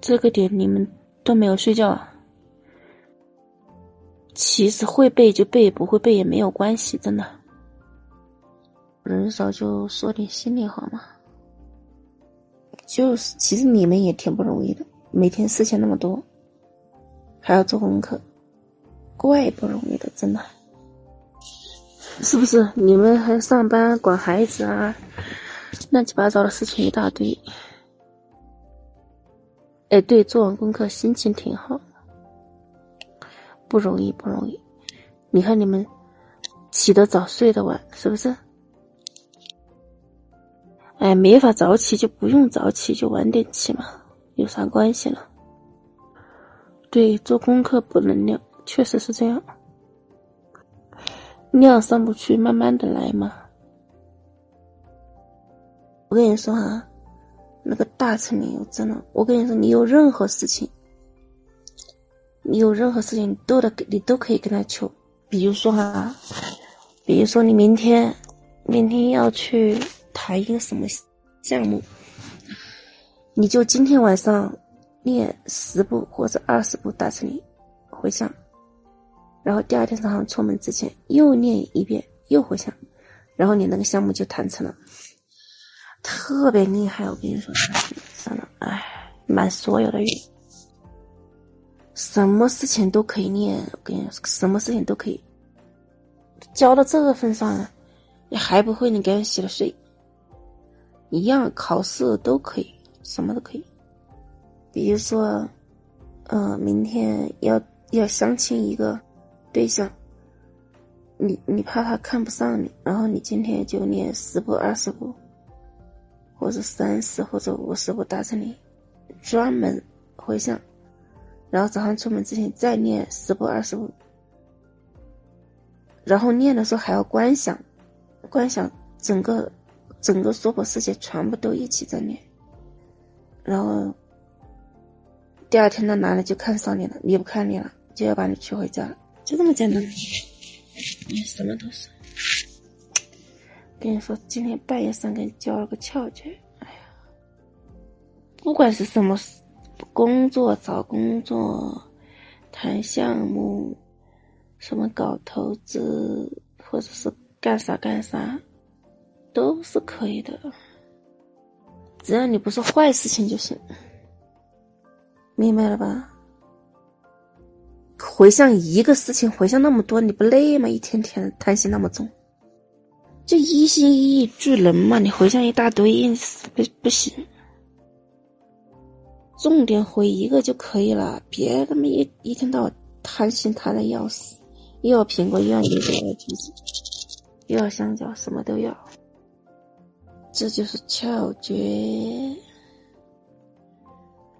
这个点你们都没有睡觉啊？其实会背就背，不会背也没有关系，真的。人少就说点心里话嘛。就是，其实你们也挺不容易的，每天事情那么多，还要做功课，怪不容易的，真的。是不是？你们还上班管孩子啊，乱七八糟的事情一大堆。哎，对，做完功课心情挺好。不容易，不容易。你看你们起得早，睡得晚，是不是？哎，没法早起就不用早起，就晚点起嘛，有啥关系了？对，做功课不能量，确实是这样。量上不去，慢慢的来嘛。我跟你说啊，那个大成你真的，我跟你说，你有任何事情。你有任何事情都得，你都可以跟他求。比如说哈，比如说你明天，明天要去谈一个什么项目，你就今天晚上练十步或者二十步大乘里回向，然后第二天早上出门之前又练一遍，又回向，然后你那个项目就谈成了，特别厉害。我跟你说，算了，哎，满所有的运。什么事情都可以练，我跟你说，什么事情都可以。教到这个份上了，你还不会？你赶紧洗了睡。一样考试都可以，什么都可以。比如说，呃，明天要要相亲一个对象，你你怕他看不上你，然后你今天就练十步、二十步，或者三十或者五十部大成里，专门回向。然后早上出门之前再念十步二十步，然后念的时候还要观想，观想整个整个娑婆世界全部都一起在念，然后第二天那男的就看上你了，离不开你了，就要把你娶回家了，就这么简单。你什么都是，跟你说，今天半夜三更教了个窍诀，哎呀，不管是什么。工作找工作，谈项目，什么搞投资，或者是干啥干啥，都是可以的。只要你不是坏事情就行，明白了吧？回想一个事情，回想那么多，你不累吗？一天天贪心那么重，就一心一意助人嘛。你回向一大堆，不不行。重点回一个就可以了，别他妈一一天到晚贪心贪的要死，又要苹果，又要梨子，又要橘子，又要香蕉，什么都要。这就是窍诀。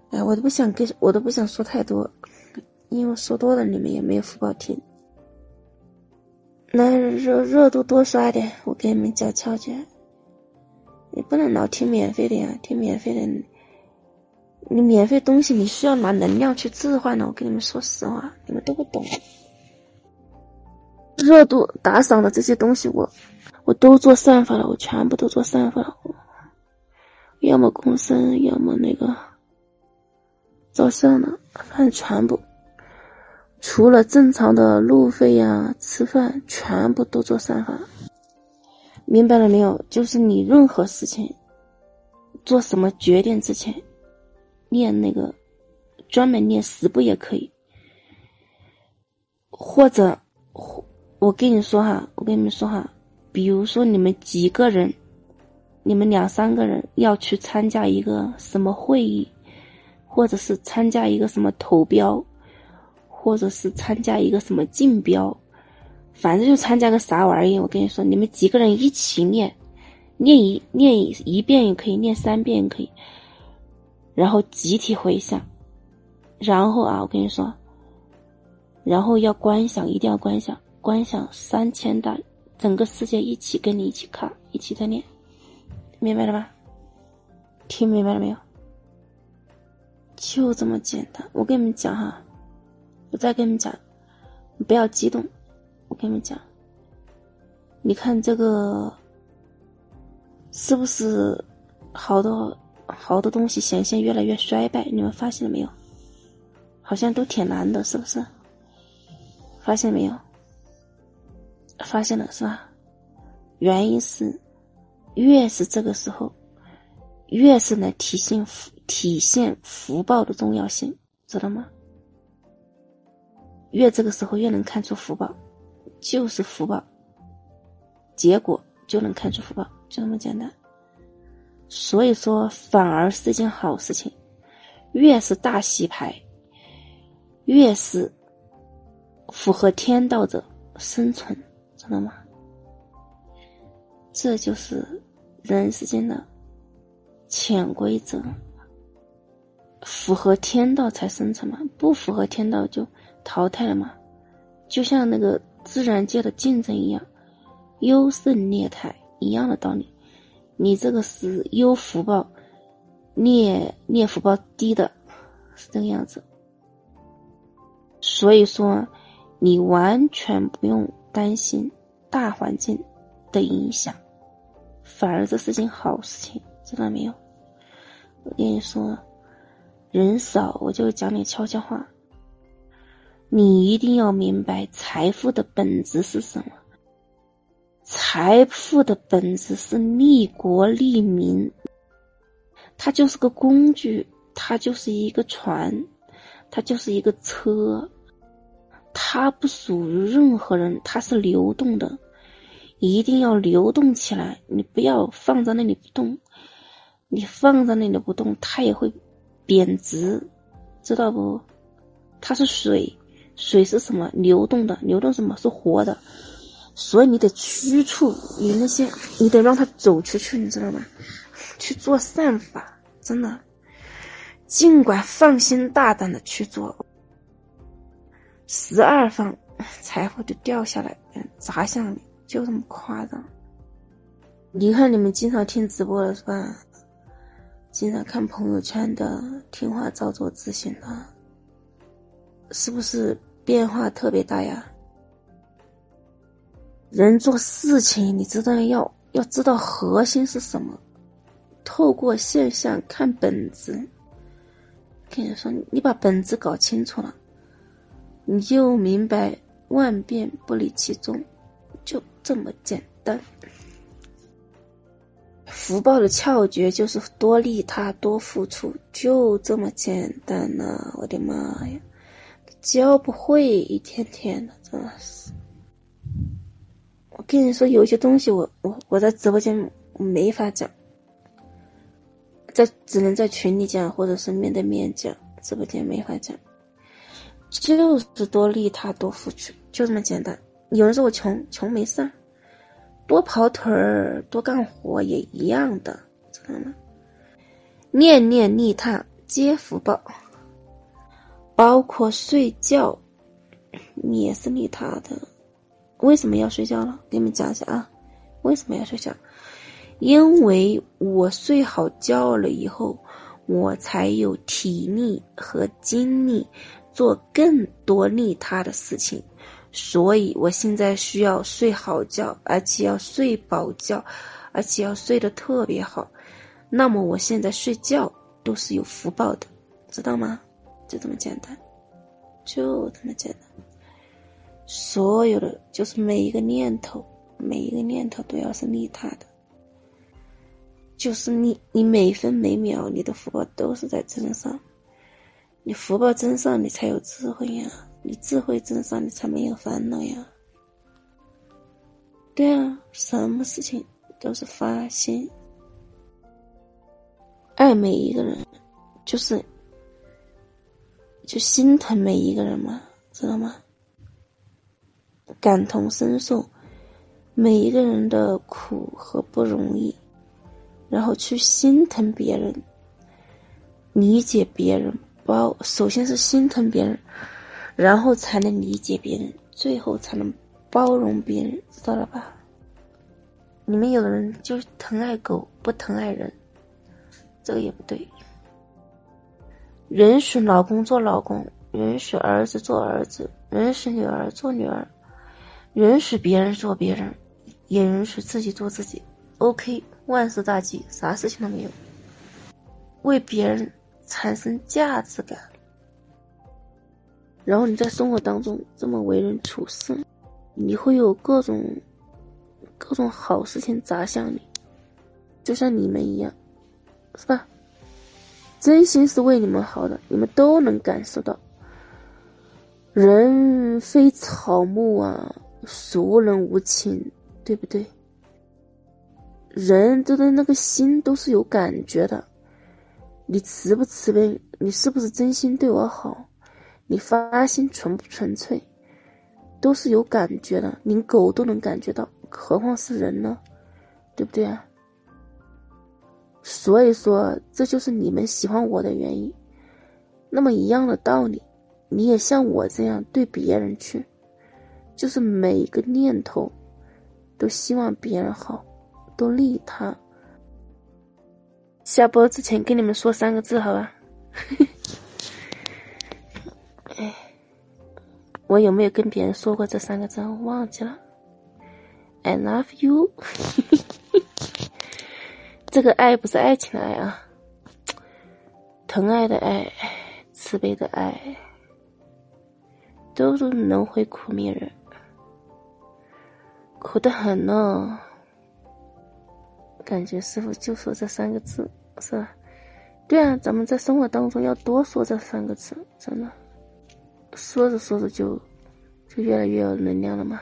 哎，我都不想跟，我都不想说太多，因为说多了你们也没有福报听。那热热度多刷点，我给你们讲窍诀。你不能老听免费的呀，听免费的。你免费东西，你需要拿能量去置换的。我跟你们说实话，你们都不懂。热度打赏的这些东西，我我都做散发了，我全部都做散发了。要么共生，要么那个照相的，反正全部，除了正常的路费呀、吃饭，全部都做散发。明白了没有？就是你任何事情，做什么决定之前。念那个，专门念十部也可以，或者，我跟你说哈，我跟你们说哈，比如说你们几个人，你们两三个人要去参加一个什么会议，或者是参加一个什么投标，或者是参加一个什么竞标，反正就参加个啥玩意。我跟你说，你们几个人一起念，念一念一遍也可以，念三遍也可以。然后集体回想，然后啊，我跟你说，然后要观想，一定要观想，观想三千大，整个世界一起跟你一起看，一起在念，明白了吧？听明白了没有？就这么简单。我跟你们讲哈，我再跟你们讲，你不要激动。我跟你们讲，你看这个是不是好多？好多东西显现越来越衰败，你们发现了没有？好像都挺难的，是不是？发现没有？发现了是吧？原因是，越是这个时候，越是能体现福体现福报的重要性，知道吗？越这个时候越能看出福报，就是福报，结果就能看出福报，就这么简单。所以说，反而是一件好事情。越是大洗牌，越是符合天道的生存，知道吗？这就是人世间的潜规则。符合天道才生存嘛，不符合天道就淘汰了嘛。就像那个自然界的竞争一样，优胜劣汰一样的道理。你这个是优福报，劣劣福报低的，是这个样子。所以说，你完全不用担心大环境的影响，反而这是件好事情，知道没有？我跟你说，人少我就讲点悄悄话，你一定要明白财富的本质是什么。财富的本质是利国利民，它就是个工具，它就是一个船，它就是一个车，它不属于任何人，它是流动的，一定要流动起来。你不要放在那里不动，你放在那里不动，它也会贬值，知道不？它是水，水是什么？流动的，流动什么是活的？所以你得驱除你那些，你得让他走出去，你知道吗？去做善法，真的，尽管放心大胆的去做，十二方财富就掉下来，砸向你，就这么夸张。你看你们经常听直播的是吧？经常看朋友圈的，听话照做执行的，是不是变化特别大呀？人做事情，你知道要要知道核心是什么，透过现象看本质。跟你说，你把本质搞清楚了，你就明白万变不离其宗，就这么简单。福报的窍诀就是多利他，多付出，就这么简单呐！我的妈呀，教不会，一天天的，真的是。我跟你说，有些东西我我我在直播间没法讲，在只能在群里讲，或者是面对面讲，直播间没法讲，就是多利他多付出，就这么简单。有人说我穷，穷没事儿，多跑腿儿多干活也一样的，知道吗？念念利他皆福报，包括睡觉，也是利他的。为什么要睡觉了？给你们讲一下啊，为什么要睡觉？因为我睡好觉了以后，我才有体力和精力做更多利他的事情，所以我现在需要睡好觉，而且要睡饱觉，而且要睡得特别好。那么我现在睡觉都是有福报的，知道吗？就这么简单，就这么简单。所有的就是每一个念头，每一个念头都要是利他的，就是你你每分每秒你的福报都是在增上，你福报增上，你才有智慧呀，你智慧增上，你才没有烦恼呀。对啊，什么事情都是发心，爱每一个人，就是就心疼每一个人嘛，知道吗？感同身受每一个人的苦和不容易，然后去心疼别人，理解别人，包首先是心疼别人，然后才能理解别人，最后才能包容别人，知道了吧？你们有的人就疼爱狗，不疼爱人，这个也不对。允许老公做老公，允许儿子做儿子，允许女儿做女儿。允许别人做别人，也允许自己做自己。OK，万事大吉，啥事情都没有。为别人产生价值感，然后你在生活当中这么为人处事，你会有各种各种好事情砸向你，就像你们一样，是吧？真心是为你们好的，你们都能感受到。人非草木啊，孰能无情，对不对？人都的那个心都是有感觉的，你慈不慈悲，你是不是真心对我好，你发心纯不纯粹，都是有感觉的，连狗都能感觉到，何况是人呢？对不对啊？所以说，这就是你们喜欢我的原因。那么一样的道理。你也像我这样对别人去，就是每一个念头，都希望别人好，都利他。下播之前跟你们说三个字，好吧？哎，我有没有跟别人说过这三个字？我忘记了。I love you。这个爱不是爱情的爱啊，疼爱的爱，慈悲的爱。都是轮回苦命人，苦的很呢。感觉师傅就说这三个字，是吧？对啊，咱们在生活当中要多说这三个字，真的，说着说着就就越来越有能量了嘛。